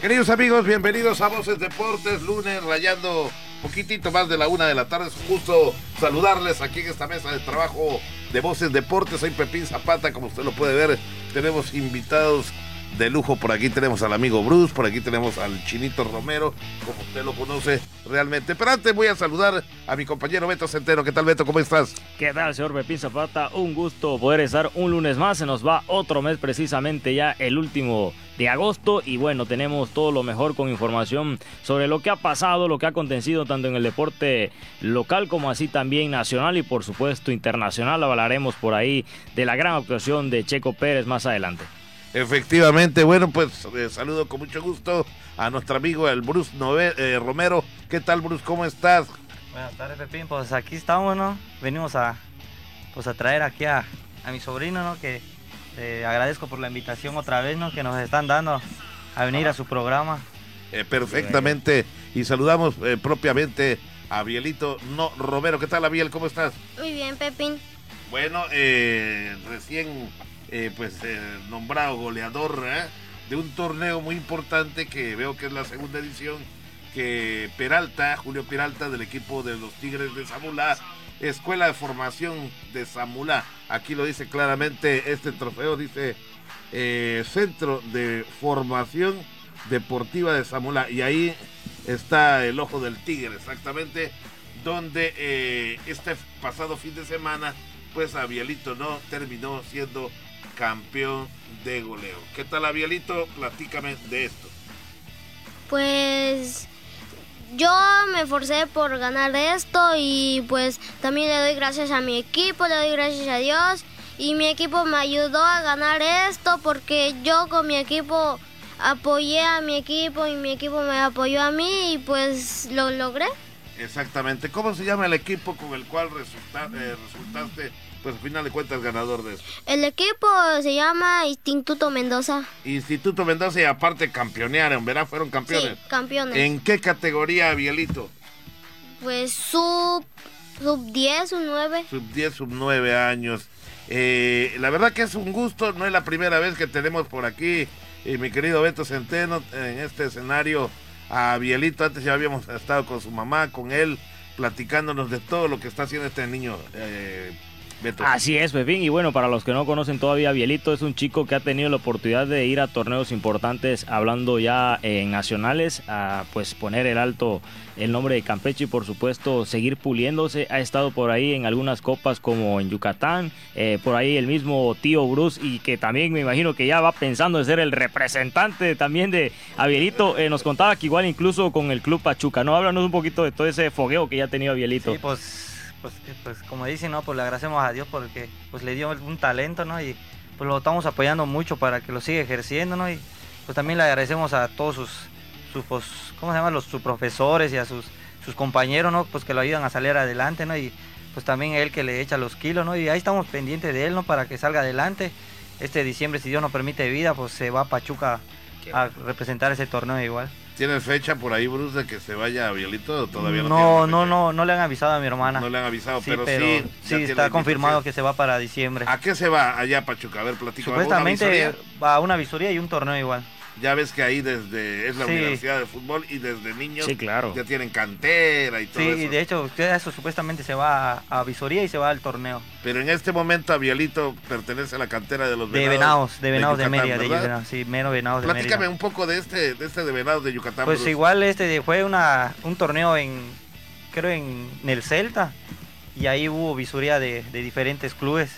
Queridos amigos, bienvenidos a Voces Deportes, lunes rayando poquitito más de la una de la tarde. Es un gusto saludarles aquí en esta mesa de trabajo de Voces Deportes. Soy Pepín Zapata, como usted lo puede ver. Tenemos invitados de lujo. Por aquí tenemos al amigo Bruce, por aquí tenemos al Chinito Romero, como usted lo conoce realmente. Pero antes voy a saludar a mi compañero Beto Centeno. ¿Qué tal, Beto? ¿Cómo estás? ¿Qué tal, señor Pepín Zapata? Un gusto poder estar un lunes más. Se nos va otro mes, precisamente ya el último de agosto. Y bueno, tenemos todo lo mejor con información sobre lo que ha pasado, lo que ha acontecido tanto en el deporte local como así también nacional y por supuesto internacional. Hablaremos por ahí de la gran actuación de Checo Pérez más adelante. Efectivamente, bueno, pues eh, saludo con mucho gusto a nuestro amigo el Bruce eh, Romero. ¿Qué tal, Bruce? ¿Cómo estás? Buenas tardes, Pepín. Pues aquí estamos, ¿no? Venimos a, pues a traer aquí a, mi sobrino, ¿no? Que eh, agradezco por la invitación otra vez, ¿no? Que nos están dando a venir a su programa. perfectamente. Y saludamos propiamente a Bielito no Romero. ¿Qué tal, Abiel? ¿Cómo estás? Muy bien, Pepín. Bueno, recién eh, pues eh, nombrado goleador ¿eh? de un torneo muy importante que veo que es la segunda edición que Peralta, Julio Peralta del equipo de los Tigres de Zamula, Escuela de Formación de Zamula, aquí lo dice claramente este trofeo, dice Centro de Formación Deportiva de Zamula. Y ahí está el ojo del tigre exactamente donde este pasado fin de semana pues Abielito no terminó siendo campeón de goleo. ¿Qué tal, Abielito? Platícame de esto. Pues yo me esforcé por ganar esto y pues también le doy gracias a mi equipo, le doy gracias a Dios y mi equipo me ayudó a ganar esto porque yo con mi equipo apoyé a mi equipo y mi equipo me apoyó a mí y pues lo logré. Exactamente. ¿Cómo se llama el equipo con el cual eh, resultaste pues al final de cuentas ganador de esto. El equipo se llama Instituto Mendoza. Instituto Mendoza y aparte campeonearon, ¿verdad? Fueron campeones. Sí, campeones. ¿En qué categoría, Bielito? Pues sub, sub 10, sub 9. Sub 10, sub 9 años. Eh, la verdad que es un gusto, no es la primera vez que tenemos por aquí, y mi querido Beto Centeno, en este escenario a Bielito. Antes ya habíamos estado con su mamá, con él, platicándonos de todo lo que está haciendo este niño. Eh, Así es, Pepín. Y bueno, para los que no conocen todavía, Bielito es un chico que ha tenido la oportunidad de ir a torneos importantes, hablando ya en nacionales, a pues poner el alto el nombre de Campeche y por supuesto seguir puliéndose. Ha estado por ahí en algunas copas como en Yucatán, eh, por ahí el mismo tío Bruce y que también me imagino que ya va pensando en ser el representante también de Abielito. Eh, nos contaba que igual incluso con el Club Pachuca, ¿no? Háblanos un poquito de todo ese fogueo que ya ha tenido Abielito. Sí, pues pues, pues como dicen, ¿no? Pues le agradecemos a Dios porque pues le dio un talento, ¿no? Y pues lo estamos apoyando mucho para que lo siga ejerciendo, ¿no? Y pues también le agradecemos a todos sus, sus pues, ¿cómo se llama? Los, sus profesores y a sus, sus compañeros, ¿no? Pues que lo ayudan a salir adelante, ¿no? Y pues también él que le echa los kilos, ¿no? Y ahí estamos pendientes de él, ¿no? Para que salga adelante. Este diciembre, si Dios nos permite vida, pues se va a Pachuca a representar ese torneo igual. ¿Tienes fecha por ahí, Bruce, de que se vaya a Bielito o todavía no? No, no, no, no le han avisado a mi hermana. No le han avisado, pero, sí. Sí, está confirmado que se va para diciembre. ¿A qué se va allá, Pachuca? A ver, platica. Supuestamente va a una visoría y un torneo igual. Ya ves que ahí desde es la Universidad de Fútbol y desde niños sí, claro. ya tienen cantera y todo sí, eso. Sí, de hecho, eso supuestamente se va a, visoría y se va al torneo. Pero en este momento Avialito pertenece a la cantera de los Venados. De Venados, de Venados de, Mérida, de sí, mero Venados de Platícame un poco de este, de este de Venados de Yucatán. Pues igual este fue una, un torneo en, creo en, el Celta y ahí hubo visoría de, de diferentes clubes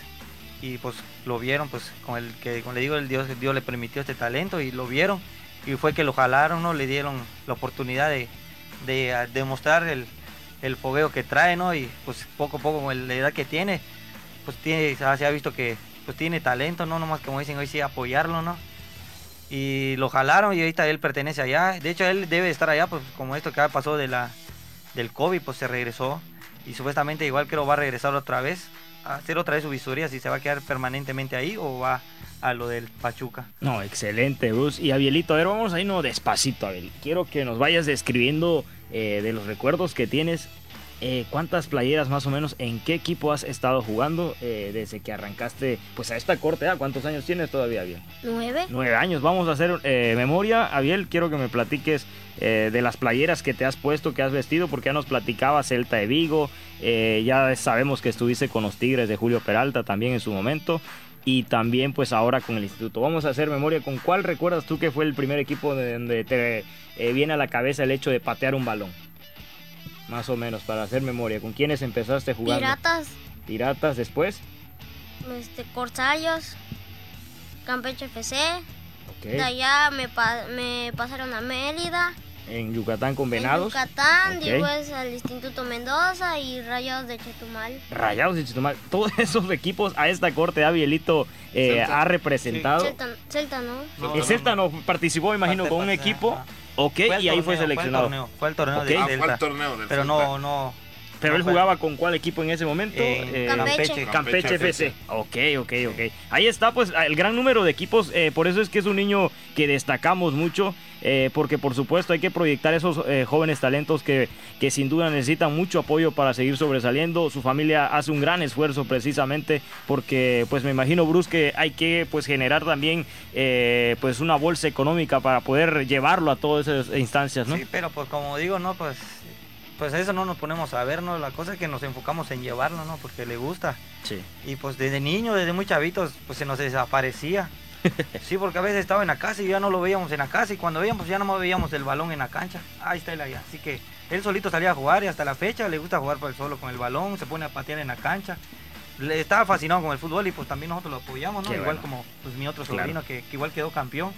y pues lo vieron, pues con el que, como le digo, el Dios, Dios le permitió este talento y lo vieron y fue que lo jalaron, ¿no? Le dieron la oportunidad de, de demostrar el, el, fogueo que trae, ¿no? Y pues poco a poco con la edad que tiene, pues tiene, se ha visto que pues tiene talento, ¿no? Nomás como dicen hoy sí apoyarlo, ¿no? Y lo jalaron y ahorita él pertenece allá. De hecho, él debe estar allá, pues como esto que pasó de la, del COVID, pues se regresó. Y supuestamente igual creo va a regresar otra vez hacer otra vez su visoría, si se va a quedar permanentemente ahí o va a lo del Pachuca. No, excelente, Bruce. Y Abielito, a ver, vamos a irnos despacito, Abel. Quiero que nos vayas describiendo eh, de los recuerdos que tienes eh, ¿cuántas playeras más o menos, en qué equipo has estado jugando eh, desde que arrancaste pues a esta corte? ¿Cuántos años tienes todavía, Abiel? Nueve. Nueve años. Vamos a hacer eh, memoria. Abiel, quiero que me platiques de las playeras que te has puesto, que has vestido, porque ya nos platicaba Celta de Vigo, ya sabemos que estuviste con los Tigres de Julio Peralta también en su momento. Y también pues ahora con el instituto. Vamos a hacer memoria con cuál recuerdas tú que fue el primer equipo de donde te eh, viene a la cabeza el hecho de patear un balón. Más o menos, para hacer memoria. ¿Con quiénes empezaste jugando? Piratas, Piratas después. este, Corsarios, Campeche FC. Ok. De allá me, pa- me pasaron a Mérida. En Yucatán con En Venados. Yucatán, Ok. después al Instituto Mendoza y Rayados de Chetumal. Rayados de Chetumal. Todos esos equipos a esta corte Abielito eh, ha representado. Celta, Celta, ¿no? No, El Celta no participó, me imagino, Parte- con un parte- equipo. ajá. Ok, y ahí fue seleccionado. Fue el torneo, fue el torneo Ok. de Ah, fue el torneo del Pero Celta. no, no. Pero no él jugaba con cuál equipo en ese momento? En Eh, Campeche. Campeche FC. Ok, ok, ok. Ahí está, pues, el gran número de equipos. eh, por eso es que es un niño que destacamos mucho. eh, porque, por supuesto, hay que proyectar esos eh, jóvenes talentos que, que sin duda necesitan mucho apoyo para seguir sobresaliendo. Su familia hace un gran esfuerzo precisamente porque, pues, me imagino, Bruce, que hay que, pues, generar también, eh, pues, una bolsa económica para poder llevarlo a todas esas instancias, ¿no? Sí, pero pues como digo, no, pues pues eso no nos ponemos a ver, ¿no? La cosa es que nos enfocamos en llevarlo, ¿no? Porque le gusta. Sí. Y pues desde niño, desde muy chavitos, pues se nos desaparecía. Sí, porque a veces estaba en la casa y ya no lo veíamos en la casa y cuando veíamos ya no más veíamos el balón en la cancha. Ahí está él allá. Así que él solito salía a jugar y hasta la fecha le gusta jugar por el solo con el balón, se pone a patear en la cancha. Le estaba fascinado con el fútbol y pues también nosotros lo apoyamos, ¿no? Qué igual bueno. como pues, mi otro Claro. sobrino que, que igual quedó campeón.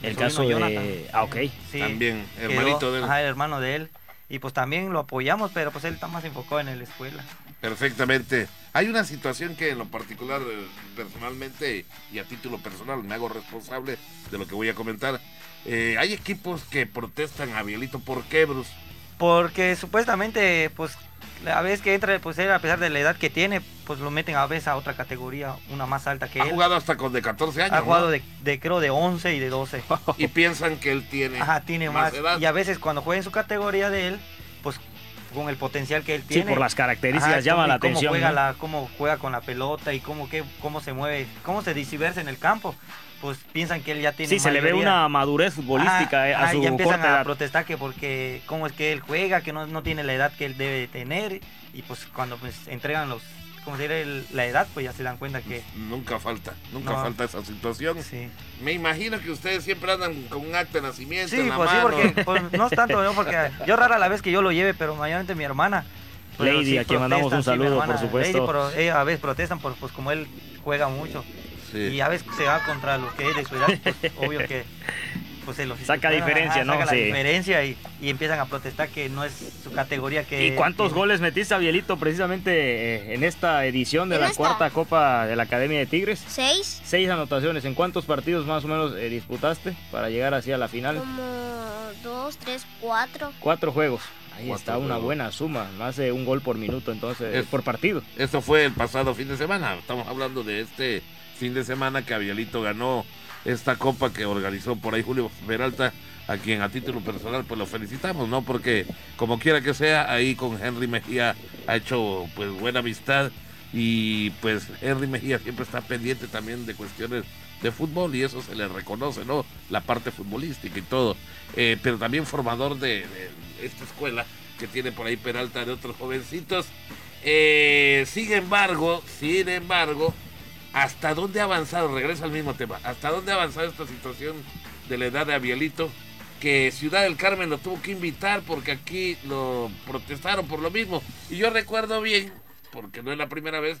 El sobrino caso de... Jonathan. Ah, ok. Sí, También, quedó- hermanito de él. Ajá, el hermano de él. Y pues también lo apoyamos, pero pues él está más enfocado en la escuela. Perfectamente. Hay una situación que en lo particular, eh, personalmente y a título personal, me hago responsable de lo que voy a comentar. Eh, hay equipos que protestan a Bielito. ¿Por qué, Bruce? Porque supuestamente, pues, a veces que entra, pues él, a pesar de la edad que tiene, pues lo meten a veces a otra categoría, una más alta que Ha él. jugado hasta con de 14 años. ha ¿no? jugado de, de, creo, de 11 y de 12. Y piensan que él tiene, Ajá, tiene más. edad. Y a veces cuando juega en su categoría de él, pues con el potencial que él Sí, tiene. por las características Ajá, llama la cómo atención. Juega ¿no? la, cómo juega con la pelota y cómo, qué, cómo se mueve, cómo se dispersa en el campo. Pues piensan que él ya tiene Sí, se le ve mayoría. una madurez futbolística Ah, eh, a ah, su y ya empiezan corta a edad. protestar que porque cómo es que él juega, que no, no tiene la edad que él debe de tener y pues cuando pues entregan los como se el- la edad pues ya se dan cuenta que Nunca falta, nunca No. falta esa situación. sí. Me imagino que ustedes siempre andan con un acta de nacimiento en Sí, la pues sí, mano. porque pues, no es tanto, ¿no? porque yo rara la vez que yo lo lleve, pero mayormente mi hermana. Lady, sí a quien mandamos un protestan, sí, saludo, por hermana, supuesto. Lady, pero ella a veces protestan por pues como él juega mucho Sí. y a veces se va contra los que es de su edad, pues obvio que pues se los Saca diferencia, ¿no? Saca Sí. la diferencia y, y empiezan a protestar que no es su categoría que ¿Y cuántos que- goles metiste, Abielito, precisamente eh, en esta edición de ¿En la esta? cuarta Copa de la Academia de Tigres? Seis, Seis anotaciones. ¿En cuántos partidos más o menos eh, disputaste para llegar así a la final? como dos, tres, cuatro. Cuatro juegos. Ahí Cuatro está una juegos. buena suma, más de un gol por minuto, entonces, Es- por partido. Esto fue el pasado fin de semana. Estamos hablando de este fin de semana que Abielito ganó esta copa que organizó por ahí Julio Peralta, a quien a título personal pues lo felicitamos, ¿no? Porque como quiera que sea, ahí con Henry Mejía ha hecho pues buena amistad y pues Henry Mejía siempre está pendiente también de cuestiones de fútbol y eso se le reconoce, ¿no? La parte futbolística y todo. Eh, pero también formador de, de esta escuela que tiene por ahí Peralta de otros jovencitos. Eh, sin embargo, sin embargo, ¿hasta dónde ha avanzado? Regresa al mismo tema. ¿Hasta dónde ha avanzado esta situación de la edad de Abielito? Que Ciudad del Carmen lo tuvo que invitar porque aquí lo protestaron por lo mismo. Y yo recuerdo bien, porque no es la primera vez,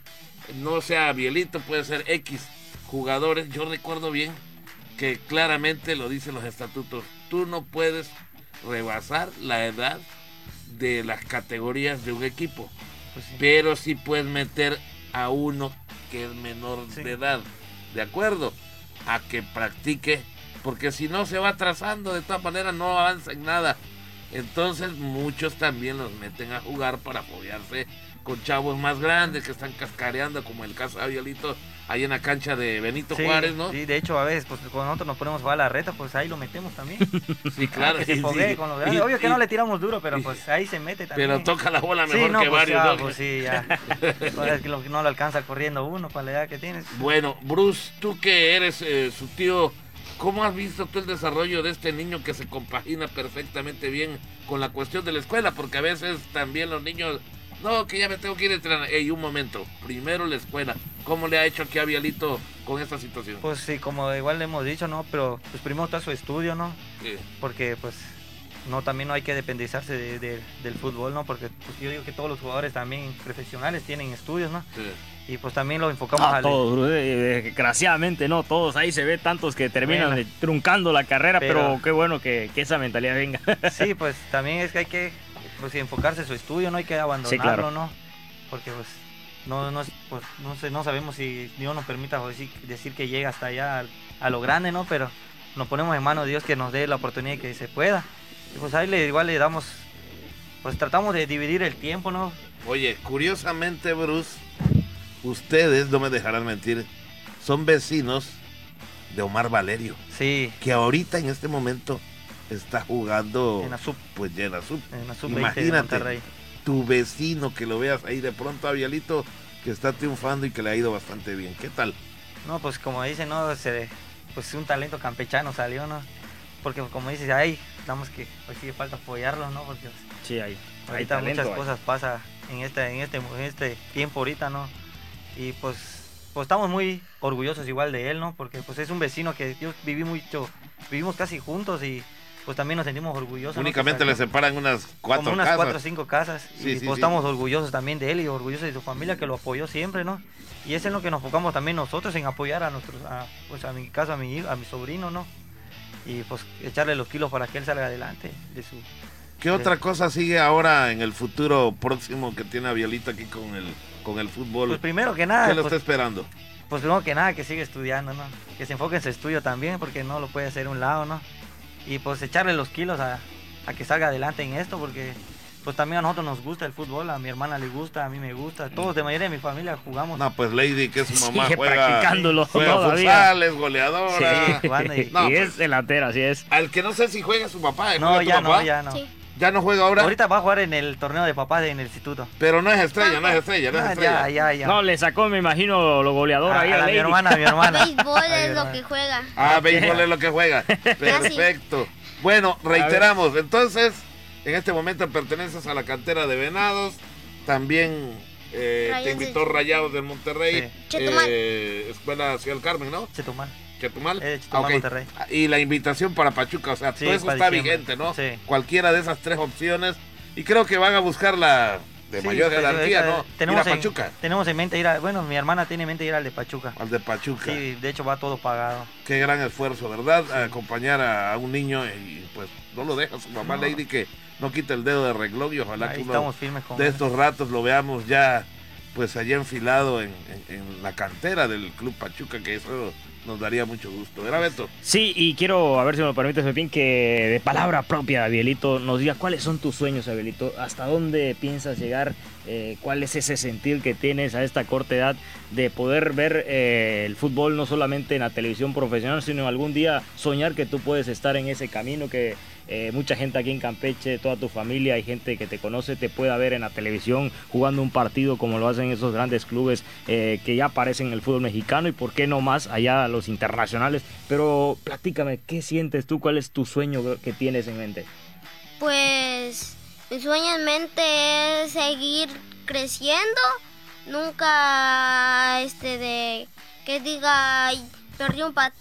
no sea Abielito, puede ser X jugadores. Yo recuerdo bien que claramente lo dicen los estatutos. Tú no puedes rebasar la edad de las categorías de un equipo Pues sí. pero sí puedes meter a uno que es menor Sí. de edad, ¿de acuerdo? A que practique, porque si no se va atrasando, de todas maneras no avanza en nada. Entonces muchos también los meten a jugar para apoyarse con chavos más grandes que están cascareando, como el caso de Aviolito, ahí en la cancha de Benito Juárez, ¿no? Sí, de hecho, a veces, pues cuando nosotros nos ponemos a jugar la reta, pues ahí lo metemos también. sí, claro. que se sí, con los grandes. Obvio que no le tiramos duro, pero pues ahí se mete también. Pero toca la bola mejor no, que pues, varios. Ya, ¿no? pues sí, ya. Es que no lo alcanza corriendo uno para la edad que tienes. Bueno, Bruce, tú que eres eh, su tío, ¿cómo has visto tú el desarrollo de este niño que se compagina perfectamente bien con la cuestión de la escuela? Porque a veces también los niños, no, que ya me tengo que ir a entrenar. Ey, un momento, primero la escuela. ¿Cómo le ha hecho aquí a Vialito con esta situación? Pues sí, como igual le hemos dicho, ¿no? Pero pues primero está su estudio, ¿no? Sí. Porque pues no también no hay que dependizarse de- de- del fútbol, ¿no? Porque pues, yo digo que todos los jugadores también profesionales tienen estudios, ¿no? sí. Y pues también lo enfocamos Ah, al- todos, bro, eh, desgraciadamente no, todos. Ahí se ve tantos que terminan Bueno. de- truncando la carrera, pero, Pero- qué bueno que, que esa mentalidad venga. Sí, pues también es que hay que pues, enfocarse en su estudio, no hay que abandonarlo, claro. ¿no? Porque pues no, no, es- pues, no, sé, no sabemos si Dios nos permita pues, decir, decir que llega hasta allá al- a, lo grande, ¿no? Pero nos ponemos en manos de Dios que nos dé la oportunidad que se pueda. Y pues ahí le, igual le damos, pues tratamos de dividir el tiempo, ¿no? Oye, curiosamente, Bruce, ustedes, no me dejarán mentir, son vecinos de Omar Valerio, Sí, que ahorita en este momento está jugando en la sub, pues ya en la sub. en la sub 20 de Imagínate. Tu vecino que lo veas ahí de pronto a Vialito que está triunfando y que le ha ido bastante bien. ¿Qué tal? No, pues como dicen, no, se, pues un talento campechano salió, ¿no? Porque como dices, ahí, damos que pues sí falta apoyarlo, ¿no? Porque pues, Sí, ahí. hay ahorita talento, muchas hay. cosas pasan en este, en este, en este tiempo ahorita, ¿no? Y pues, pues estamos muy orgullosos igual de él, ¿no? Porque pues es un vecino que yo viví mucho, vivimos casi juntos y pues también nos sentimos orgullosos. ¿no? Únicamente Que le separan unas cuatro como unas casas. cuatro o cinco casas Sí, y sí, pues sí. estamos orgullosos también de él y orgullosos de su familia que lo apoyó siempre, ¿no? Y es en lo que nos enfocamos también nosotros en apoyar a nuestros, a, pues a mi caso a mi hijo- a mi sobrino, ¿no? Y pues echarle los kilos para que él salga adelante de su ¿Qué otra cosa sigue ahora en el futuro próximo que tiene a Vialito aquí con el con el fútbol? Pues primero que ¿Qué nada, lo está pues, esperando? pues primero que nada que siga estudiando, ¿no? Que se enfoque en su estudio también porque no lo puede hacer a un lado, ¿no? Y pues echarle los kilos a, a que salga adelante en esto porque pues también a nosotros nos gusta el fútbol, a mi hermana le gusta, a mí me gusta, todos de mayoría de mi familia jugamos. No, pues Lady, que su mamá Sigue juega, practicándolo juega todavía. futsal, es goleadora. Sí, jugando y- No, y pues, es delantera, así es. Al que no sé si juega su papá. no, ¿juega tu ya papá? no, ya no. Sí. Ya no juega ahora, Ahorita va a jugar en el torneo de papás en el instituto. pero no es estrella, no es estrella, no es Ah, estrella. ya, ya, ya. No, le sacó, me imagino, lo goleador a, ahí a a la- mi hermana, a mi hermana. Béisbol A mi es lo que juega. Ah, béisbol es lo que juega. Perfecto. Bueno, reiteramos. Entonces, en este momento perteneces a la cantera de Venados. También eh, te invitó Rayados del Monterrey. Sí. Eh, Escuela Ciudad del Carmen, ¿no? Chetumal. Chetumal. Eh, Chetumal, ok. Monterrey. Y la invitación para Pachuca. O sea, Sí, todo eso está diciembre. vigente, ¿no? Sí. Cualquiera de esas tres opciones. Y creo que van a buscar la de Sí, mayor pues, jerarquía, ahorita ¿no? Tenemos Ir a en, tenemos en mente ir a, bueno, mi hermana tiene en mente ir al de Pachuca. Al de Pachuca. Sí, de hecho va todo pagado. Qué gran esfuerzo, ¿verdad? A acompañar a, a un niño y pues no lo deja su mamá No. Lady que no quita el dedo de reglón y ojalá Ahí que uno estamos firmes con de él. estos ratos lo veamos ya pues allá enfilado en, en- en la cantera del Club Pachuca, que eso nos daría mucho gusto. ¿Verdad, Beto? Sí, y quiero, a ver si me lo permites, Pepín, que de palabra propia, Abielito, nos diga cuáles son tus sueños, Abielito, hasta dónde piensas llegar, eh, cuál es ese sentir que tienes a esta corta edad de poder ver eh, el fútbol no solamente en la televisión profesional, sino algún día soñar que tú puedes estar en ese camino, que eh, mucha gente aquí en Campeche, toda tu familia y gente que te conoce te pueda ver en la televisión jugando un partido como lo hacen esos grandes clubes eh, que ya aparecen en el fútbol mexicano y por qué no más allá los internacionales. Pero platícame, ¿qué sientes tú? ¿Cuál es tu sueño que tienes en mente? Pues mi sueño en mente es seguir creciendo. Nunca este de que diga "Ay, perdí un pa-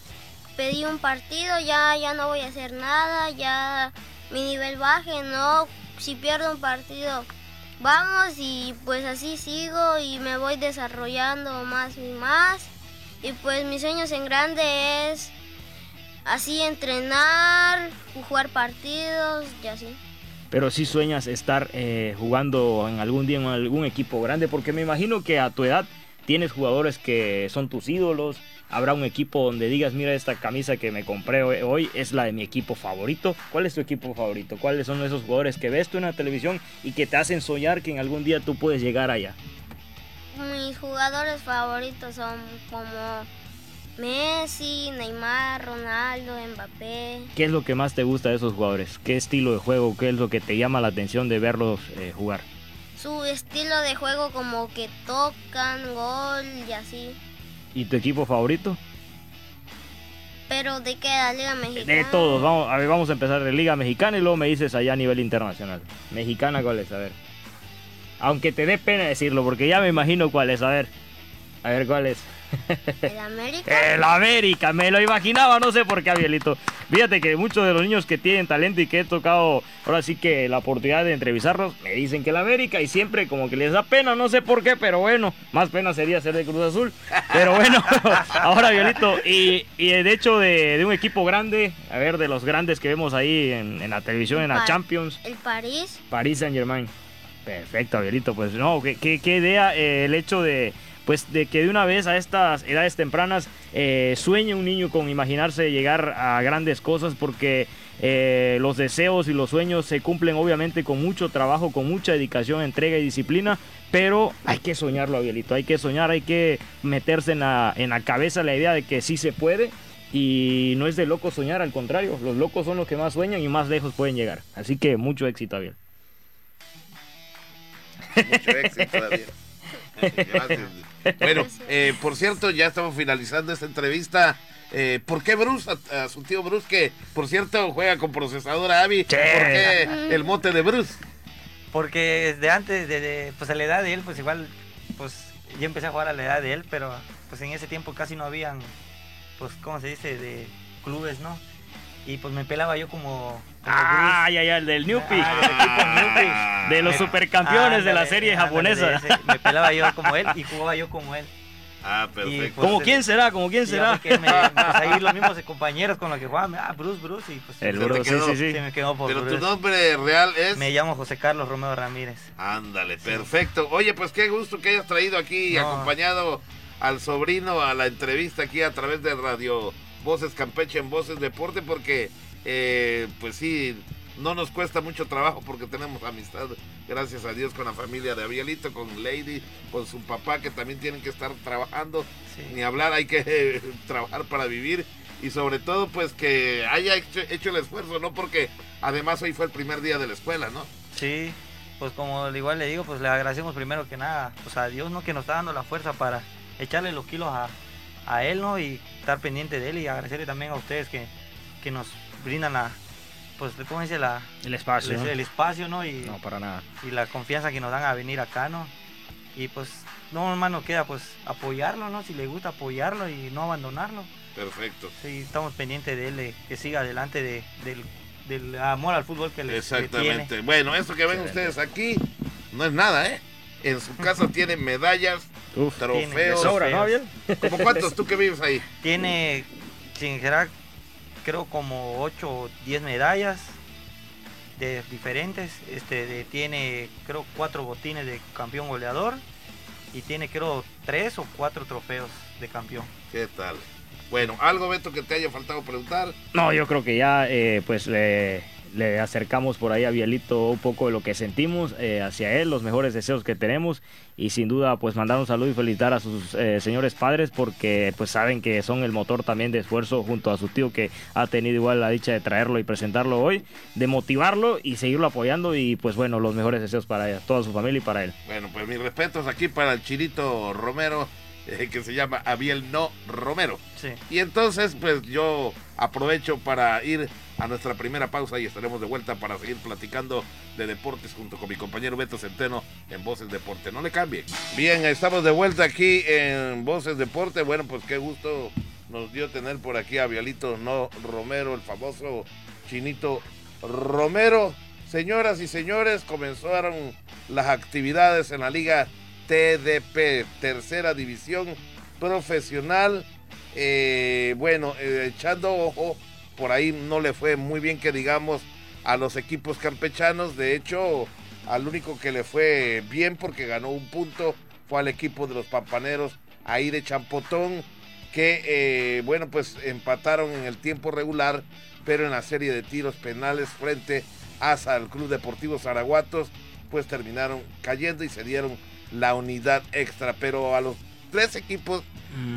pedí un partido, ya ya no voy a hacer nada, ya mi nivel baje, no, si pierdo un partido vamos y pues así sigo y me voy desarrollando más y más. Y pues mis sueños en grande es así entrenar, jugar partidos y así. Pero si sueñas estar eh, jugando en algún día en algún equipo grande, porque me imagino que a tu edad tienes jugadores que son tus ídolos. Habrá un equipo donde digas, mira, esta camisa que me compré hoy- es la de mi equipo favorito. ¿Cuál es tu equipo favorito? ¿Cuáles son esos jugadores que ves tú en la televisión y que te hacen soñar que en algún día tú puedes llegar allá? mis jugadores favoritos son como Messi, Neymar, Ronaldo, Mbappé. ¿Qué es lo que más te gusta de esos jugadores? ¿Qué estilo de juego? ¿Qué es lo que te llama la atención de verlos eh, jugar? Su estilo de juego como que tocan, gol y así. ¿Y tu equipo favorito? Pero de qué, la Liga Mexicana. De todos, vamos a, ver, vamos a empezar de Liga Mexicana y luego me dices allá a nivel internacional. Mexicana, ¿cuál es? A ver. Aunque te dé pena decirlo, porque ya me imagino cuál es. A ver. A ver cuál es. ¿El América? El América, me lo imaginaba, no sé por qué, Abielito. Fíjate que muchos de los niños que tienen talento y que he tocado ahora sí que la oportunidad de entrevistarlos, me dicen que el América y siempre como que les da pena, no sé por qué, pero bueno, más pena sería ser de Cruz Azul. Pero bueno, ahora Abielito, y, y de hecho de, de, un equipo grande, a ver, de los grandes que vemos ahí en, en la televisión, en la Champions. El París. París Saint Germain. Perfecto, Abielito, pues no, qué, qué, qué idea eh, el hecho de pues de que de una vez a estas edades tempranas eh, sueñe un niño con imaginarse llegar a grandes cosas porque eh, los deseos y los sueños se cumplen obviamente con mucho trabajo, con mucha dedicación, entrega y disciplina, pero hay que soñarlo, Abielito, hay que soñar, hay que meterse en la, cabeza la idea de que sí se puede y no es de loco soñar, al contrario, los locos son los que más sueñan y más lejos pueden llegar. Así que mucho éxito, Abiel. Mucho éxito, Abiel. Gracias. Bueno, eh, por cierto, ya estamos finalizando esta entrevista. Eh, ¿Por qué Bruce, a, a, su tío Bruce, que por cierto juega con procesadora Abby? ¿Por qué el mote de Bruce? Porque desde antes, de, pues a la edad de él, pues igual, pues yo empecé a jugar a la edad de él, pero pues en ese tiempo casi no habían, pues, ¿cómo se dice? De clubes, ¿no? Y pues me pelaba yo como. como ah, ya, ya, el del Newpi. Ah, de los supercampeones ah, de la serie japonesa. Ese, me pelaba yo como él y jugaba yo como él. Ah, perfecto. Y, pues, ¿Como quién será? ¿Como quién será? Me, pues ahí los mismos compañeros con los que jugaban, ah, Bruce, Bruce, y pues el Bruce, quedó, sí, sí, sí. Se me quedó por Pero Bruce. tu nombre real es. Me llamo José Carlos Romeo Ramírez. Ándale, perfecto. Oye, pues qué gusto que hayas traído aquí y No. acompañado al sobrino a la entrevista aquí a través de Radio Voces Campeche en Voces Deporte, porque, eh, pues sí, no nos cuesta mucho trabajo porque tenemos amistad, gracias a Dios, con la familia de Abielito, con Lady, con su papá, que también tienen que estar trabajando. Sí. Ni hablar, hay que eh, trabajar para vivir. Y sobre todo, pues que haya hecho, hecho el esfuerzo, ¿no? Porque además hoy fue el primer día de la escuela, ¿no? Sí, pues como igual le digo, pues le agradecemos primero que nada, pues a Dios, ¿no? Que nos está dando la fuerza para echarle los kilos a, a él, ¿no? Y estar pendiente de él y agradecerle también a ustedes que, que nos brindan la, pues, ¿cómo dice? La, El espacio. el, ¿no? el espacio, ¿no? Y, No, para nada. y la confianza que nos dan a venir acá, ¿no? Y pues, no, más nos queda pues apoyarlo, ¿no? Si le gusta apoyarlo y no abandonarlo. Perfecto. Sí, estamos pendientes de él, de que siga adelante de, del, del amor al fútbol que le, que tiene. Exactamente. Bueno, esto que ven Excelente. ustedes aquí no es nada, ¿eh? En su casa medallas, Uf, Tiene de trofeos. sobra, ¿no, Abiel? ¿Como cuántos tú que vives ahí? Tiene, sin exagerar, creo como 8 o 10 medallas de diferentes. Este, de- tiene, creo, 4 botines de campeón goleador. Y tiene, creo, 3 o 4 trofeos de campeón. ¿Qué tal? Bueno, algo, Beto, que te haya faltado preguntar. No, yo creo que ya eh, pues le, le acercamos por ahí a Bielito un poco de lo que sentimos eh, hacia él, los mejores deseos que tenemos y sin duda pues mandar un saludo y felicitar a sus eh, señores padres porque pues saben que son el motor también de esfuerzo junto a su tío que ha tenido igual la dicha de traerlo y presentarlo hoy, de motivarlo y seguirlo apoyando y pues bueno, los mejores deseos para toda su familia y para él. Bueno, pues mis respetos aquí para el Chirito Romero, eh, que se llama Abiel No Romero. Sí. Y entonces, pues yo aprovecho para ir a nuestra primera pausa y estaremos de vuelta para seguir platicando de deportes junto con mi compañero Beto Centeno en Voces Deporte. No le cambie. Bien, estamos de vuelta aquí en Voces Deporte. Bueno, pues qué gusto nos dio tener por aquí a Vialito No Romero, el famoso Chinito Romero. Señoras y señores, comenzaron las actividades en la Liga TDP, tercera división profesional. Eh, bueno, eh, echando ojo, por ahí no le fue muy bien que digamos a los equipos campechanos. De hecho, al único que le fue bien porque ganó un punto fue al equipo de los pampaneros ahí de Champotón, que eh, bueno, pues empataron en el tiempo regular, pero en la serie de tiros penales frente a al Club Deportivo Zaraguatos, pues terminaron cayendo y se dieron la unidad extra, pero a los tres equipos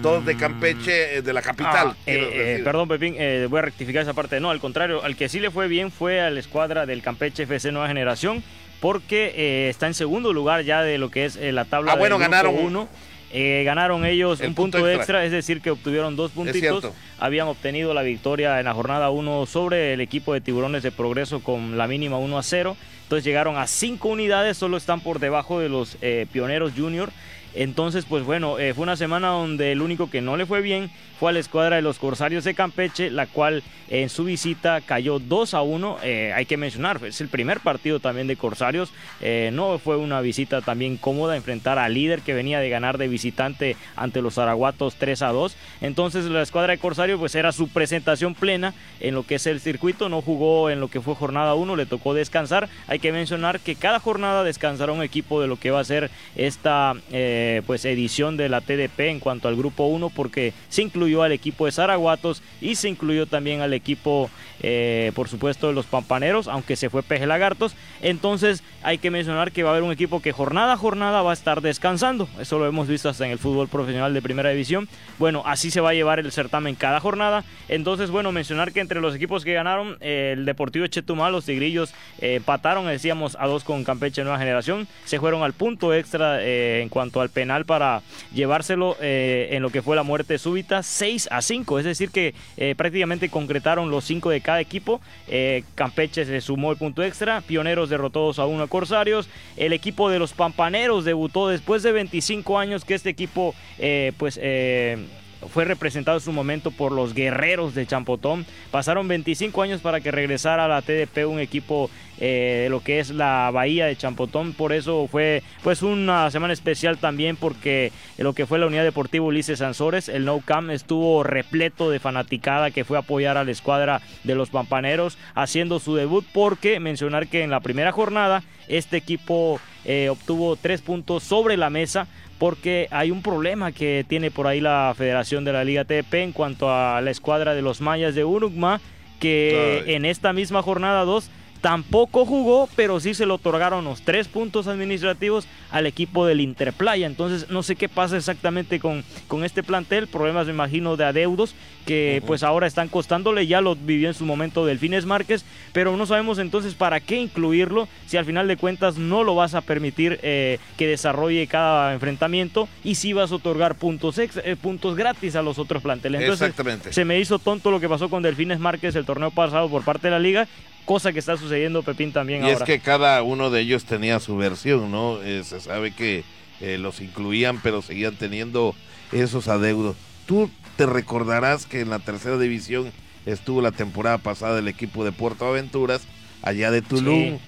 dos de Campeche, eh, de la capital. Ah, eh, eh, perdón, Pepín, voy a rectificar esa parte. No, al contrario, al que sí le fue bien fue a la escuadra del Campeche FC Nueva Generación, porque está en segundo lugar ya de lo que es la tabla ah, bueno, ganaron uno. ganaron ellos un punto, extra. es decir, que obtuvieron dos puntitos. Habían obtenido la victoria en la jornada 1 sobre el equipo de Tiburones de Progreso con la mínima 1 a 0. Entonces llegaron a cinco unidades, solo están por debajo de los Pioneros Junior. Entonces, pues bueno, eh, fue una semana donde el único que no le fue bien fue a la escuadra de los Corsarios de Campeche, la cual en su visita cayó 2 a 1. Eh, hay que mencionar, es el primer partido también de Corsarios. Eh, no fue una visita también cómoda enfrentar al líder que venía de ganar de visitante ante los Araguatos 3 a 2. Entonces la escuadra de Corsarios pues era su presentación plena en lo que es el circuito. No jugó en lo que fue jornada 1, le tocó descansar. Hay que mencionar que cada jornada descansará un equipo de lo que va a ser esta eh, pues edición de la TDP en cuanto al grupo 1 porque se incluyó al equipo de Zaraguatos y se incluyó también al equipo, eh, por supuesto, de los Pampaneros, aunque se fue Peje Lagartos. Entonces hay que mencionar que va a haber un equipo que jornada a jornada va a estar descansando. Eso lo hemos visto hasta en el fútbol profesional de primera división. Bueno, así se va a llevar el certamen cada jornada. Entonces, bueno, mencionar que entre los equipos que ganaron, el Deportivo Chetumal, los Tigrillos eh, empataron, decíamos, a dos con Campeche Nueva Generación. Se fueron al punto extra eh, en cuanto al penal para llevárselo en lo que fue la muerte súbita. 6 a 5, es decir que eh, prácticamente concretaron los 5 de cada equipo. Eh, Campeche se sumó el punto extra, Pioneros derrotó 2 a 1 a Corsarios, el equipo de los Pampaneros debutó después de 25 años que este equipo eh, pues fue representado en su momento por los guerreros de Champotón. Pasaron 25 años para que regresara a la TDP un equipo eh, de lo que es la bahía de Champotón. Por eso fue pues una semana especial también porque lo que fue la unidad deportiva Ulises Sansores, el No Camp estuvo repleto de fanaticada que fue a apoyar a la escuadra de los Pampaneros haciendo su debut porque mencionar que en la primera jornada este equipo eh, obtuvo tres puntos sobre la mesa porque hay un problema que tiene por ahí la Federación de la Liga TP en cuanto a la escuadra de los Mayas de Uruguay, que en esta misma jornada 2 Tampoco jugó, pero sí se le otorgaron los tres puntos administrativos al equipo del Interplaya. Entonces no sé qué pasa exactamente con, con este plantel. Problemas me imagino de adeudos que pues ahora están costándole. Ya lo vivió en su momento Delfines Márquez, pero no sabemos entonces para qué incluirlo si al final de cuentas no lo vas a permitir eh, que desarrolle cada enfrentamiento y si vas a otorgar puntos, eh, puntos gratis a los otros planteles. Entonces, Exactamente. Se me hizo tonto lo que pasó con Delfines Márquez el torneo pasado por parte de la liga cosa que está sucediendo Pepín también y es que cada uno de ellos tenía su versión, ¿no? Eh, se sabe que eh, los incluían, pero seguían teniendo esos adeudos. Tú te recordarás que en la tercera división estuvo la temporada pasada el equipo de Puerto Aventuras, allá de Tulum.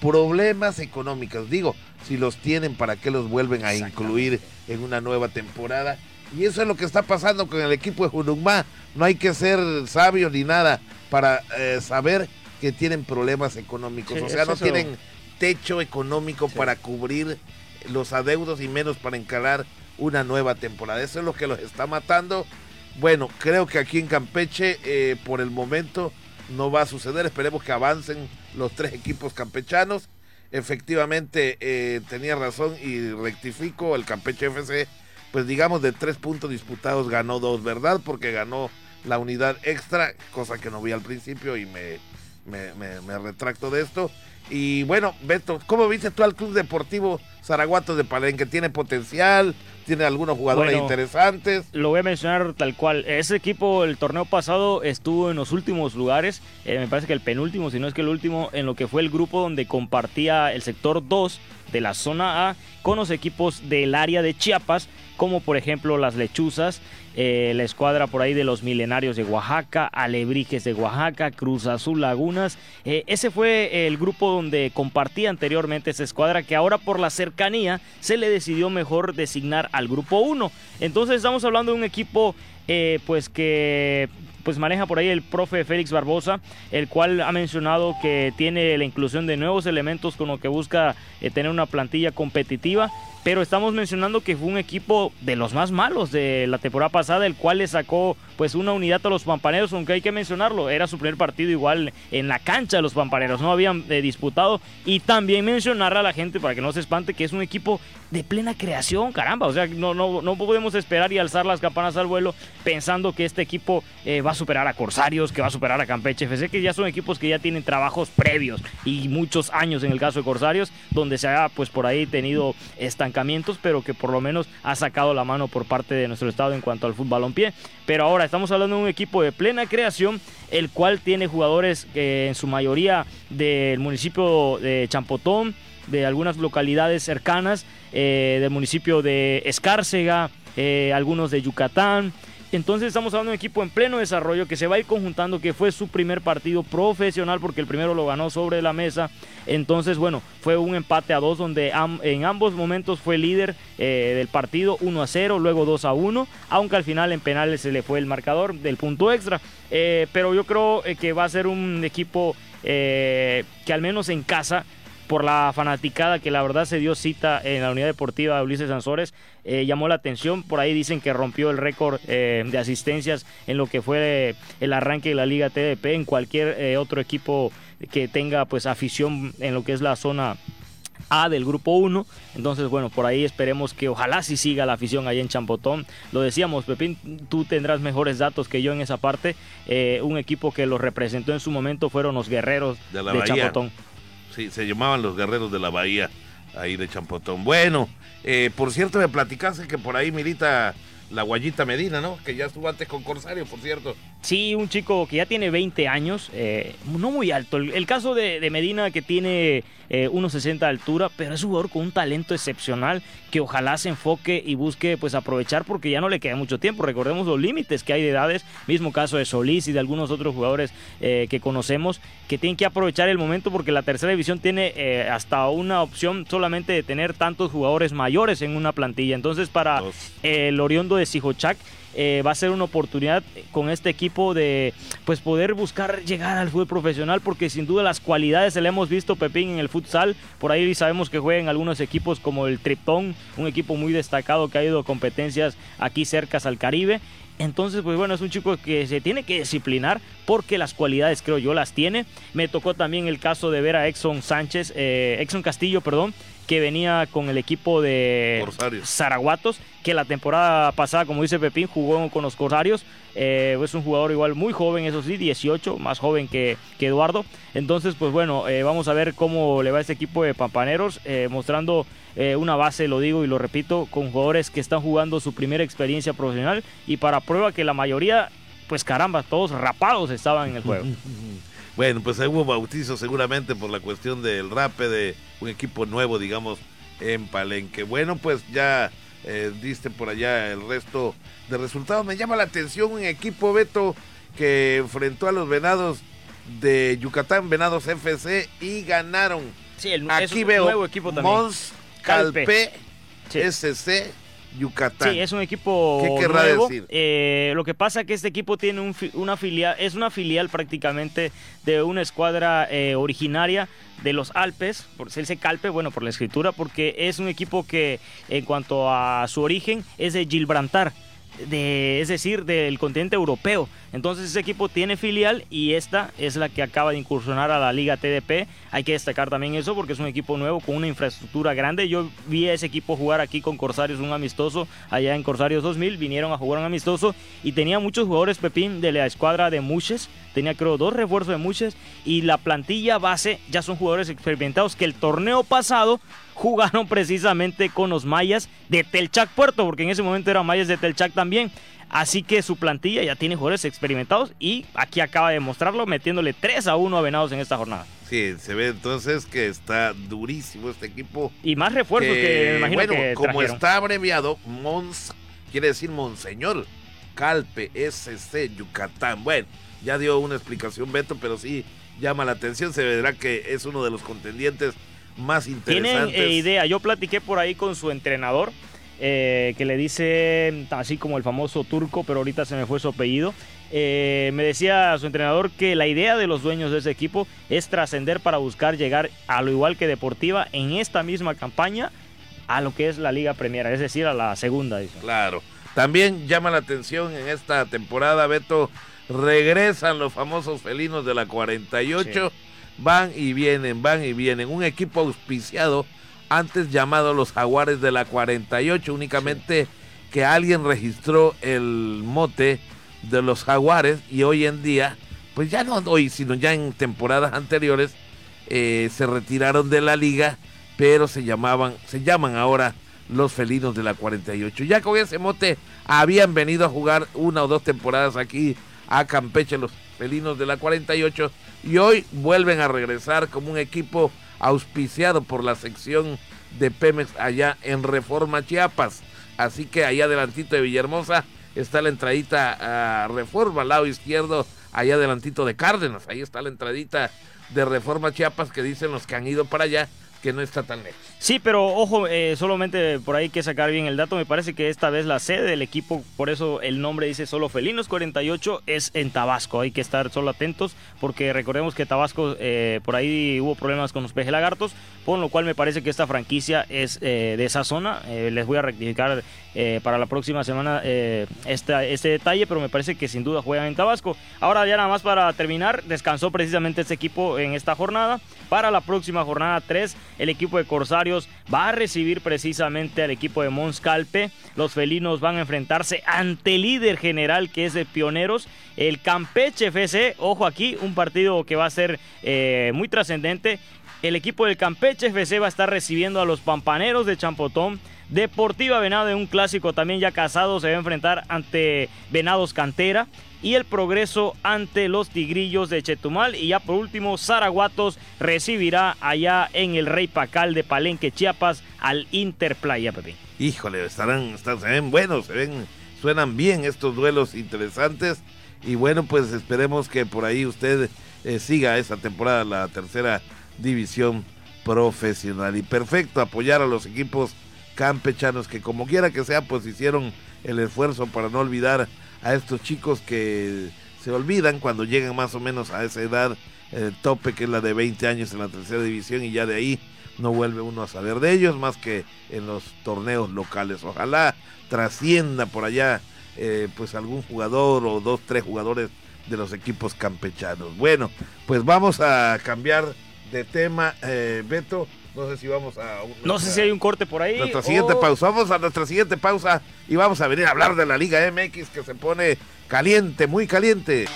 Problemas económicos, digo, si los tienen, ¿para qué los vuelven a incluir en una nueva temporada? Y eso es lo que está pasando con el equipo de Jurumá. No hay que ser sabio ni nada para eh, saber que tienen problemas económicos, o sea, no tienen techo económico para cubrir los adeudos y menos para encarar una nueva temporada. Eso es lo que los está matando. Bueno, creo que aquí en Campeche eh, por el momento no va a suceder. Esperemos que avancen los tres equipos campechanos. Efectivamente, eh, tenía razón y rectifico, el Campeche FC, pues digamos de tres puntos disputados ganó dos, ¿verdad? Porque ganó la unidad extra, cosa que no vi al principio y me, me, retracto de esto. Y bueno, Beto, ¿cómo viste tú al Club Deportivo Zaraguato de Palenque? ¿Tiene potencial? ¿Tiene algunos jugadores interesantes? Lo voy a mencionar tal cual. Ese equipo el torneo pasado estuvo en los últimos lugares, eh, me parece que el penúltimo, si no es que el último, en lo que fue el grupo donde compartía el sector 2 de la zona A con los equipos del área de Chiapas, como por ejemplo las Lechuzas, eh, la escuadra por ahí de los Milenarios de Oaxaca, Alebrijes de Oaxaca, Cruz Azul Lagunas. Eh, ese fue el grupo donde compartía anteriormente esa escuadra que ahora por la cercanía se le decidió mejor designar al grupo 1. Entonces estamos hablando de un equipo eh, pues que pues maneja por ahí el profe Félix Barbosa, el cual ha mencionado que tiene la inclusión de nuevos elementos con lo que busca tener una plantilla competitiva pero estamos mencionando que fue un equipo de los más malos de la temporada pasada, el cual le sacó pues una unidad a los pampaneros, aunque hay que mencionarlo, era su primer partido igual en la cancha de los pampaneros, no habían eh, disputado. Y también mencionar a la gente para que no se espante que es un equipo de plena creación, caramba, o sea, no, no, no podemos esperar y alzar las campanas al vuelo pensando que este equipo eh, va a superar a Corsarios, que va a superar a Campeche FC, que ya son equipos que ya tienen trabajos previos y muchos años en el caso de Corsarios, donde se ha pues por ahí tenido pero que por lo menos ha sacado la mano por parte de nuestro estado en cuanto al fútbol pie. Pero ahora estamos hablando de un equipo de plena creación, el cual tiene jugadores en su mayoría del municipio de Champotón, de algunas localidades cercanas, eh, del municipio de Escárcega, eh, algunos de Yucatán. Entonces estamos hablando de un equipo en pleno desarrollo que se va a ir conjuntando, que fue su primer partido profesional porque el primero lo ganó sobre la mesa. Entonces, bueno, fue un empate a dos donde en ambos momentos fue líder eh, del partido 1 a 0, luego 2 a 1, aunque al final en penales se le fue el marcador del punto extra. pero yo creo que va a ser un equipo que al menos en casa por la fanaticada que la verdad se dio cita en la unidad deportiva de Ulises Sansores, eh, llamó la atención. Por ahí dicen que rompió el récord eh, de asistencias en lo que fue el arranque de la Liga TDP en cualquier eh, otro equipo que tenga pues afición en lo que es la zona a del grupo 1. Entonces, bueno, por ahí esperemos que ojalá si siga la afición allá en Champotón. Lo decíamos, Pepín, tú tendrás mejores datos que yo en esa parte. un equipo que los representó en su momento fueron los guerreros de, de Champotón. Sí, se llamaban los guerreros de la bahía, ahí de Champotón. Bueno, eh, por cierto, me platicaste que por ahí milita la Guayita Medina, ¿no? Que ya estuvo antes con Corsario, por cierto. Sí, un chico que ya tiene 20 años, eh, no muy alto. El, caso de, Medina que tiene 1.60 eh, de altura, pero es un jugador con un talento excepcional que ojalá se enfoque y busque pues aprovechar porque ya no le queda mucho tiempo. Recordemos los límites que hay de edades, mismo caso de Solís y de algunos otros jugadores eh, que conocemos que tienen que aprovechar el momento porque la tercera división tiene eh, hasta una opción solamente de tener tantos jugadores mayores en una plantilla. Entonces para el Oriondo de Sijochac eh, va a ser una oportunidad con este equipo de pues poder buscar llegar al fútbol profesional porque sin duda las cualidades se le hemos visto Pepín en el futsal por ahí sabemos que juegan algunos equipos como el Triptón un equipo muy destacado que ha ido a competencias aquí cercas al Caribe entonces, pues bueno, es un chico que se tiene que disciplinar porque las cualidades, creo yo, las tiene. Me tocó también el caso de ver a Exxon Sánchez, eh, Exxon Castillo, perdón, que venía con el equipo de Zaraguatos, que la temporada pasada, como dice Pepín, jugó con los Corsarios. Eh, es un jugador igual muy joven, eso sí, 18, más joven que, que Eduardo. Entonces, pues bueno, eh, vamos a ver cómo le va a este equipo de Pampaneros, eh, mostrando una base, lo digo y lo repito, con jugadores que están jugando su primera experiencia profesional y para prueba que la mayoría, pues caramba, todos rapados estaban en el juego. Bueno, pues hubo bautizo seguramente por la cuestión del rape de un equipo nuevo, digamos, en Palenque. Bueno, pues ya eh, diste por allá el resto de resultados. Me llama la atención un equipo, Beto, que enfrentó a los Venados de Yucatán, Venados FC, y ganaron. Sí, el, Aquí veo nuevo equipo también. Mons Calpe, SC Yucatán. Sí, es un equipo ¿Qué querrá decir? Eh, lo que pasa es que este equipo tiene una filial, es una filial prácticamente de una escuadra eh, originaria de los Alpes, por ser Calpe, bueno, por la escritura, porque es un equipo que en cuanto a su origen es de Gibraltar de, es decir, del continente europeo. Entonces ese equipo tiene filial y esta es la que acaba de incursionar a la Liga TDP. Hay que destacar también eso porque es un equipo nuevo con una infraestructura grande. Yo vi a ese equipo jugar aquí con Corsarios un amistoso allá en Corsarios 2000. Vinieron a jugar un amistoso y tenía muchos jugadores Pepín de la escuadra de Muches. Tenía creo dos refuerzos de Muches y la plantilla base ya son jugadores experimentados que el torneo pasado jugaron precisamente con los mayas de Telchac Puerto, porque en ese momento eran mayas de Telchac también. Así que su plantilla ya tiene jugadores experimentados y aquí acaba de mostrarlo metiéndole 3 a 1 a Venados en esta jornada. Sí, se ve entonces que está durísimo este equipo. Y más refuerzos que, me imagino bueno, como está abreviado, Mons quiere decir Monseñor Calpe SC Yucatán. Bueno, ya dio una explicación Beto, pero sí llama la atención, se verá que es uno de los contendientes más interesantes. Tienen eh, idea, yo platiqué por ahí con su entrenador, eh, que le dice, así como el famoso turco, pero ahorita se me fue su apellido, eh, me decía su entrenador que la idea de los dueños de ese equipo es trascender para buscar llegar a lo igual que Deportiva en esta misma campaña a lo que es la Liga Premier, es decir, a la segunda. Claro. También llama la atención en esta temporada, Beto, regresan los famosos felinos de la 48, van y vienen, van y vienen. Un equipo auspiciado, antes llamado los Jaguares de la 48, únicamente que alguien registró el mote de los Jaguares y hoy en día, pues ya no hoy, sino ya en temporadas anteriores, eh, se retiraron de la liga, pero se llamaban, se llaman ahora los felinos de la 48. Ya con ese mote habían venido a jugar una o dos temporadas aquí a Campeche los felinos de la 48 y hoy vuelven a regresar como un equipo auspiciado por la sección de Pemex allá en Reforma Chiapas. Así que ahí adelantito de Villahermosa está la entradita a Reforma, al lado izquierdo, allá adelantito de Cárdenas. Ahí está la entradita de Reforma Chiapas que dicen los que han ido para allá que no está tan lejos. Sí, pero ojo, eh, solamente por ahí hay que sacar bien el dato. Me parece que esta vez la sede del equipo, por eso el nombre dice solo Felinos 48, es en Tabasco. Hay que estar solo atentos porque recordemos que Tabasco eh, por ahí hubo problemas con los peje lagartos, por lo cual me parece que esta franquicia es eh, de esa zona. les voy a rectificar para la próxima semana este, este detalle, pero me parece que sin duda juegan en Tabasco. Ahora ya nada más para terminar, descansó precisamente este equipo en esta jornada. Para la próxima jornada 3 el equipo de Corsarios va a recibir precisamente al equipo de Monscalpe. Los felinos van a enfrentarse ante el líder general que es de Pioneros, el Campeche FC. Ojo aquí, un partido que va a ser eh, muy trascendente. El equipo del Campeche FC va a estar recibiendo a los Pampaneros de Champotón. Deportiva Venado en un clásico también ya casado se va a enfrentar ante Venados Cantera y el progreso ante los Tigrillos de Chetumal. Y ya por último, Zaraguatos recibirá allá en el Rey Pacal de Palenque, Chiapas, al Interplaya, Pepe. Híjole, estarán, están, se ven buenos, suenan bien estos duelos interesantes. Y bueno, pues esperemos que por ahí usted eh, siga esa temporada, la tercera división profesional. Y perfecto, apoyar a los equipos campechanos que como quiera que sea, pues hicieron el esfuerzo para no olvidar a estos chicos que se olvidan cuando llegan más o menos a esa edad el tope que es la de 20 años en la tercera división y ya de ahí no vuelve uno a saber de ellos más que en los torneos locales. Ojalá trascienda por allá eh, pues algún jugador o dos, tres jugadores de los equipos campechanos. Bueno, pues vamos a cambiar de tema, eh, Beto. No sé si vamos a. no sé si hay un corte por ahí. Nuestra siguiente pausa. Vamos a nuestra siguiente pausa y vamos a venir a hablar de la Liga MX que se pone caliente, muy caliente.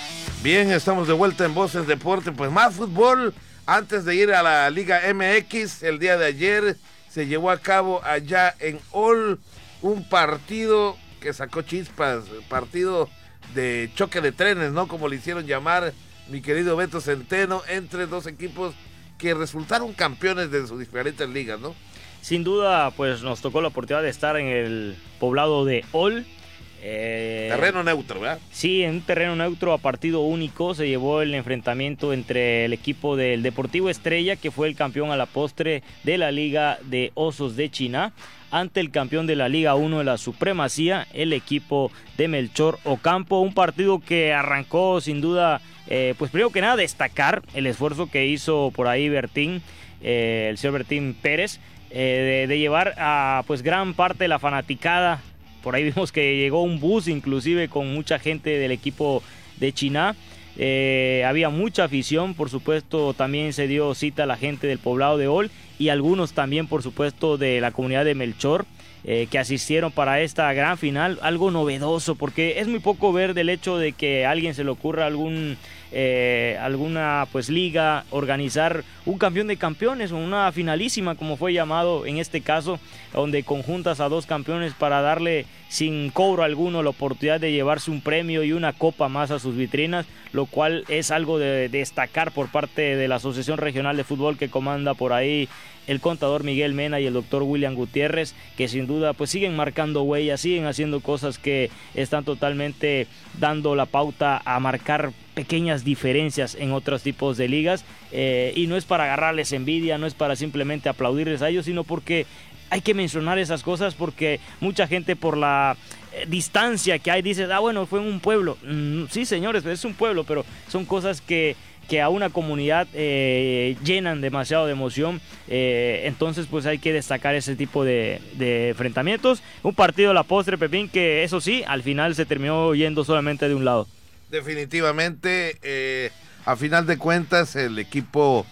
Bien, estamos de vuelta en Voces Deporte. Pues más fútbol. Antes de ir a la Liga MX, el día de ayer se llevó a cabo allá en All un partido que sacó chispas, partido de choque de trenes, ¿no? Como le hicieron llamar mi querido Beto Centeno, entre dos equipos que resultaron campeones de sus diferentes ligas, ¿no? Sin duda, pues nos tocó la oportunidad de estar en el poblado de Ol. Eh, terreno neutro, ¿verdad? Sí, en un terreno neutro a partido único se llevó el enfrentamiento entre el equipo del Deportivo Estrella, que fue el campeón a la postre de la Liga de Osos de China, ante el campeón de la Liga 1 de la Supremacía, el equipo de Melchor Ocampo. Un partido que arrancó sin duda eh, pues primero que nada destacar el esfuerzo que hizo por ahí Bertín, eh, el señor Bertín Pérez, eh, de, llevar a pues gran parte de la fanaticada. Por ahí vimos que llegó un bus inclusive con mucha gente del equipo de China. había mucha afición, por supuesto también se dio cita a la gente del poblado de Ol y algunos también por supuesto de la comunidad de Melchor. que asistieron para esta gran final, algo novedoso, porque es muy poco ver del hecho de que a alguien se le ocurra algún eh, alguna pues liga, organizar un campeón de campeones o una finalísima como fue llamado en este caso, donde conjuntas a dos campeones para darle sin cobro alguno la oportunidad de llevarse un premio y una copa más a sus vitrinas, lo cual es algo de destacar por parte de la Asociación Regional de Fútbol que comanda por ahí el contador Miguel Mena y el doctor William Gutiérrez, que sin duda pues siguen marcando huellas, siguen haciendo cosas que están totalmente dando la pauta a marcar pequeñas diferencias en otros tipos de ligas eh, y no es para agarrarles envidia, no es para simplemente aplaudirles a ellos, sino porque hay que mencionar esas cosas porque mucha gente por la eh, distancia que hay dice, ah, bueno, fue en un pueblo. Mm, sí, señores, es un pueblo, pero son cosas que que a una comunidad eh, llenan demasiado de emoción. Entonces, pues hay que destacar ese tipo de, enfrentamientos. Un partido a la postre, Pepín, que eso sí, al final se terminó yendo solamente de un lado. Definitivamente, eh, a final de cuentas, el equipo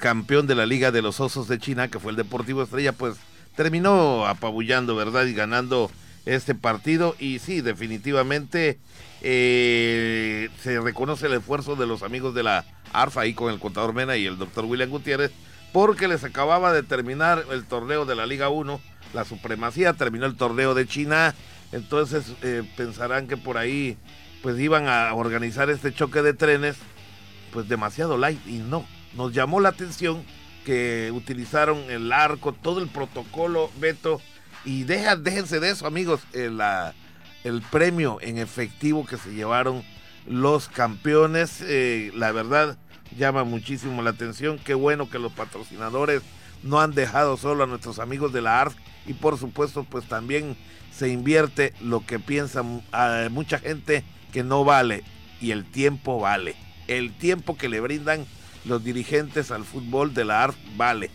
campeón de la Liga de los Osos de China, que fue el Deportivo Estrella, pues terminó apabullando, ¿verdad? Y ganando este partido. Y sí, definitivamente eh, se reconoce el esfuerzo de los amigos de la ARFA ahí con el contador Mena y el doctor William Gutiérrez, porque les acababa de terminar el torneo de la Liga 1, la supremacía, terminó el torneo de China, entonces eh, pensarán que por ahí pues iban a organizar este choque de trenes, pues demasiado light y no, nos llamó la atención que utilizaron el arco, todo el protocolo, Beto, y deja, déjense de eso amigos, eh, la el premio en efectivo que se llevaron los campeones. Eh, la verdad llama muchísimo la atención. Qué bueno que los patrocinadores no han dejado solo a nuestros amigos de la ARF y por supuesto pues también se invierte lo que piensa mucha gente que no vale y el tiempo vale. El tiempo que le brindan los dirigentes al fútbol de la ARF vale.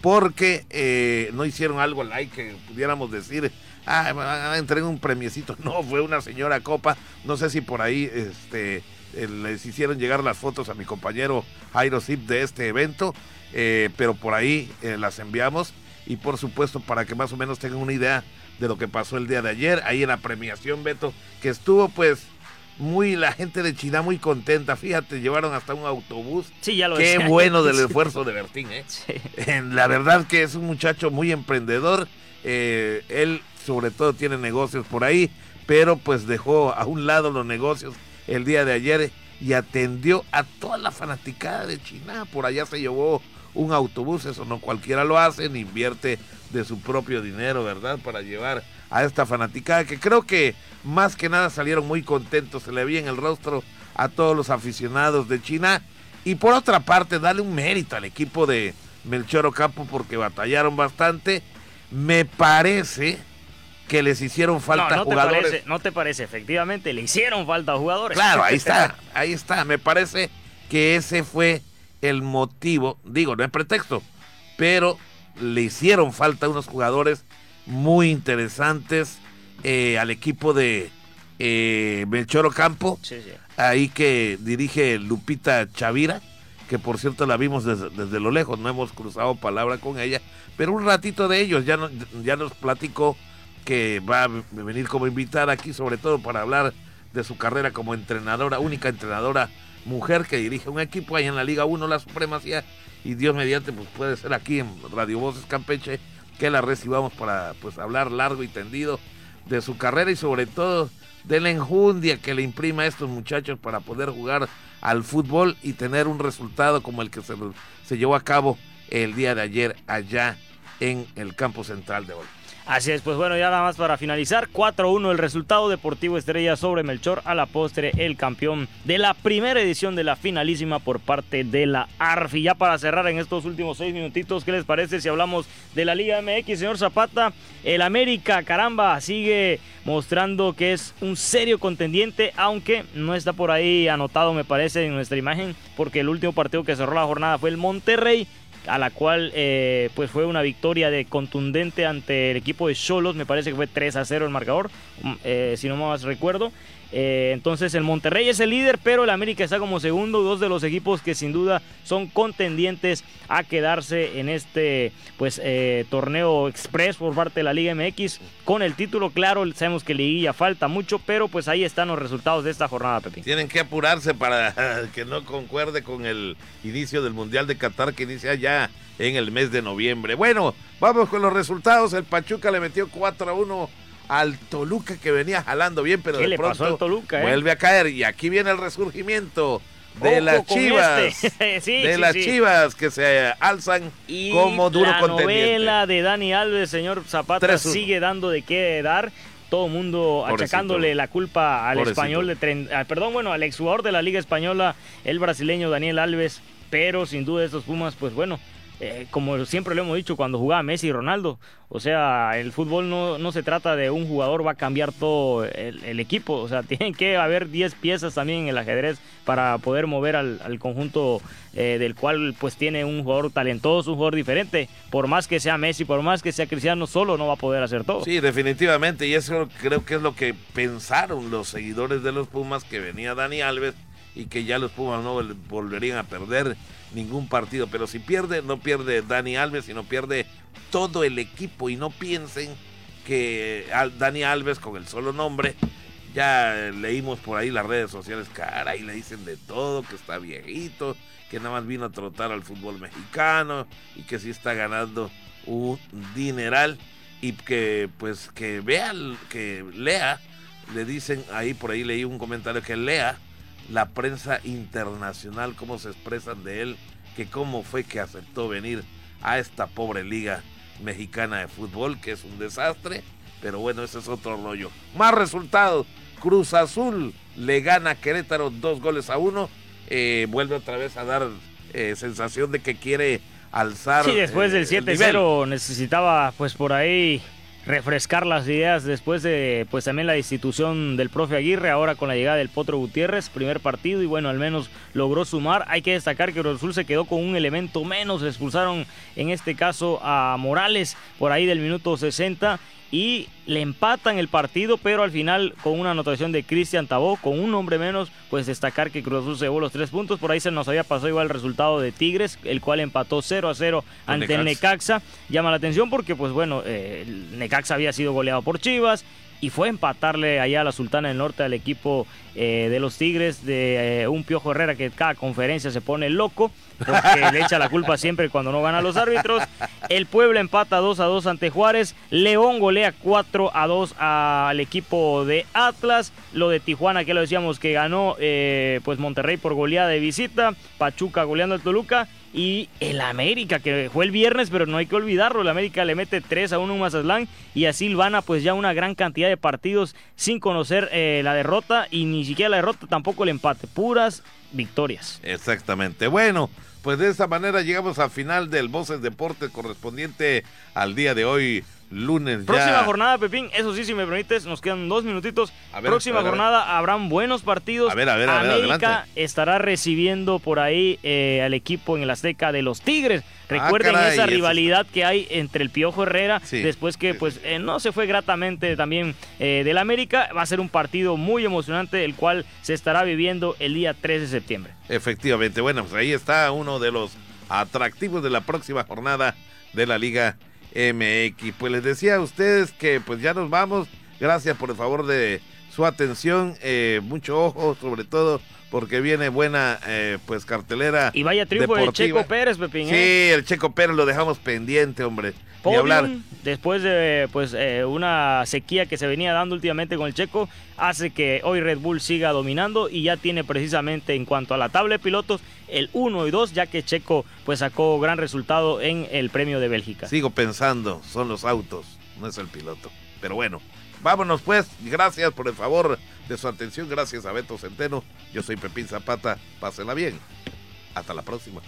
Porque eh, no hicieron algo like que pudiéramos decir ah, entregué un premiecito. No, fue una señora copa. No sé si por ahí este, eh, les hicieron llegar las fotos a mi compañero Jairo Zip de este evento, eh, pero por ahí las enviamos. Y por supuesto, para que más o menos tengan una idea de lo que pasó el día de ayer, ahí en la premiación, Beto, que estuvo pues muy la gente de China muy contenta. Fíjate, llevaron hasta un autobús. Sí, ya lo Qué bueno del esfuerzo de Bertín, ¿eh? La verdad que es un muchacho muy emprendedor. él sobre todo tiene negocios por ahí, pero pues dejó a un lado los negocios el día de ayer y atendió a toda la fanaticada de China. Por allá se llevó un autobús, eso no cualquiera lo hace, ni invierte de su propio dinero, ¿verdad? Para llevar a esta fanaticada que creo que más que nada salieron muy contentos, se le veía en el rostro a todos los aficionados de China. Y por otra parte, darle un mérito al equipo de Melchor Ocampo porque batallaron bastante. Me parece que les hicieron falta no, jugadores. Te parece, no te parece, efectivamente, le hicieron falta jugadores. Claro, ahí está, ahí está. Me parece que ese fue el motivo, digo, no es pretexto, pero le hicieron falta unos jugadores muy interesantes eh, al equipo de eh, Melchoro Campo, ahí que dirige Lupita Chavira, que por cierto la vimos desde, desde, lo lejos, no hemos cruzado palabra con ella, pero un ratito de ellos ya, no, ya nos platicó que va a venir como invitada aquí, sobre todo para hablar de su carrera como entrenadora, única entrenadora mujer que dirige un equipo ahí en la Liga 1, la Supremacía, y Dios mediante, pues puede ser aquí en Radio Voces Campeche, que la recibamos para pues hablar largo y tendido de su carrera y sobre todo de la enjundia que le imprima a estos muchachos para poder jugar al fútbol y tener un resultado como el que se, se llevó a cabo el día de ayer allá en el campo central de hoy. Así es, pues bueno, ya nada más para finalizar, 4-1 el resultado Deportivo Estrella sobre Melchor, a la postre el campeón de la primera edición de la finalísima por parte de la ARFI. Ya para cerrar en estos últimos seis minutitos, ¿qué les parece si hablamos de la Liga MX, señor Zapata? El América, caramba, sigue mostrando que es un serio contendiente, aunque no está por ahí anotado, me parece, en nuestra imagen, porque el último partido que cerró la jornada fue el Monterrey a la cual eh, pues fue una victoria de contundente ante el equipo de Cholos, me parece que fue 3 a 0 el marcador, mm, eh, si no más recuerdo. Eh, entonces el Monterrey es el líder, pero el América está como segundo, dos de los equipos que sin duda son contendientes a quedarse en este pues eh, torneo express por parte de la Liga MX con el título. Claro, sabemos que Liguilla falta mucho, pero pues ahí están los resultados de esta jornada, Pepe. Tienen que apurarse para que no concuerde con el inicio del Mundial de Qatar que inicia ya en el mes de noviembre. Bueno, vamos con los resultados. El Pachuca le metió 4 a 1 al Toluca que venía jalando bien, pero de pronto Toluca, eh? vuelve a caer. Y aquí viene el resurgimiento de las Chivas. Este. de las Chivas que se alzan como duro la novela de Dani Alves, señor Zapata, sigue dando de qué dar. Todo el mundo achacándole la culpa al español de ah, perdón, bueno, al exjugador de la Liga Española, el brasileño Daniel Alves. Pero sin duda estos Pumas, pues bueno, eh, como siempre lo hemos dicho, cuando jugaba Messi y Ronaldo. O sea, el fútbol no, no se trata de un jugador va a cambiar todo el, equipo. O sea, tienen que haber 10 piezas también en el ajedrez para poder mover al, conjunto eh, del cual pues tiene un jugador talentoso, un jugador diferente. Por más que sea Messi, por más que sea Cristiano, solo no va a poder hacer todo. Sí, definitivamente. Y eso creo que es lo que pensaron los seguidores de los Pumas, que venía Dani Alves y que ya los Pumas no volverían a perder ningún partido. Pero si pierde, no pierde Dani Alves, sino pierde todo el equipo. Y no piensen que Dani Alves, con el solo nombre, ya leímos por ahí las redes sociales, caray, le dicen de todo, que está viejito, que nada más vino a trotar al fútbol mexicano y que sí está ganando un dineral y que pues que vea, que lea, le dicen ahí por ahí leí un comentario que lea la prensa internacional, cómo se expresan de él, que cómo fue que aceptó venir a esta pobre liga mexicana de fútbol, que es un desastre, pero bueno, ese es otro rollo. Más resultados, Cruz Azul le gana a Querétaro dos goles a uno, eh, vuelve otra vez a dar eh, sensación de que quiere alzar. Sí, después del 7-0 eh, necesitaba pues por ahí refrescar las ideas después de pues también la institución del profe Aguirre, ahora con la llegada del Potro Gutiérrez, primer partido y bueno, al menos logró sumar. Hay que destacar que Cruz se quedó con un elemento menos, expulsaron en este caso a Morales por ahí del minuto 60 y le empatan el partido, pero al final con una anotación de Cristian Tabó, con un hombre menos, pues destacar que Cruz Azul se llevó los tres puntos. Por ahí se nos había pasado igual el resultado de Tigres, el cual empató 0 a 0 ante el Necaxa. Llama la atención porque, pues bueno, eh, el Necaxa había sido goleado por Chivas y fue empatarle allá a la Sultana del Norte al equipo eh, de los Tigres de eh, un Piojo Herrera que cada conferencia se pone loco porque le echa la culpa siempre cuando no gana los árbitros. El Puebla empata 2 a 2 ante Juárez. León golea 4 a 2 al equipo de Atlas. Lo de Tijuana, que lo decíamos que ganó eh, pues Monterrey por goleada de visita. Pachuca goleando al Toluca. Y el América, que fue el viernes, pero no hay que olvidarlo. El América le mete 3 a 1 en Mazatlán. Y así Silvana, pues ya una gran cantidad de partidos sin conocer eh, la derrota. Y ni siquiera la derrota, tampoco el empate. Puras victorias. Exactamente. Bueno, pues de esa manera llegamos al final del Voces Deportes correspondiente al día de hoy, lunes. Próxima jornada, Pepín, eso sí, si me permites, nos quedan dos minutitos. Próxima jornada habrán buenos partidos. A ver, a ver, a ver, América estará recibiendo por ahí eh, al equipo en el Azteca de los Tigres. Ah, Recuerden esa rivalidad que hay entre el Piojo Herrera, después que pues eh, no se fue gratamente también eh, del América. Va a ser un partido muy emocionante, el cual se estará viviendo el día 3 de septiembre. Efectivamente, bueno, pues ahí está uno de los atractivos de la próxima jornada de la Liga MX. Pues les decía a ustedes que pues ya nos vamos. Gracias por el favor de su atención. Eh, mucho ojo, sobre todo porque viene buena eh, pues cartelera. Y vaya triunfo de Checo Pérez, Pepín. Sí, ¿eh? el Checo Pérez lo dejamos pendiente, hombre. hablar. después de pues eh, una sequía que se venía dando últimamente con el Checo, hace que hoy Red Bull siga dominando y ya tiene precisamente en cuanto a la tabla de pilotos el 1 y 2, ya que Checo pues sacó gran resultado en el premio de Bélgica. Sigo pensando, son los autos, no es el piloto. Pero bueno, Vámonos pues, gracias por el favor de su atención, gracias a Beto Centeno, yo soy Pepín Zapata, pásela bien, hasta la próxima.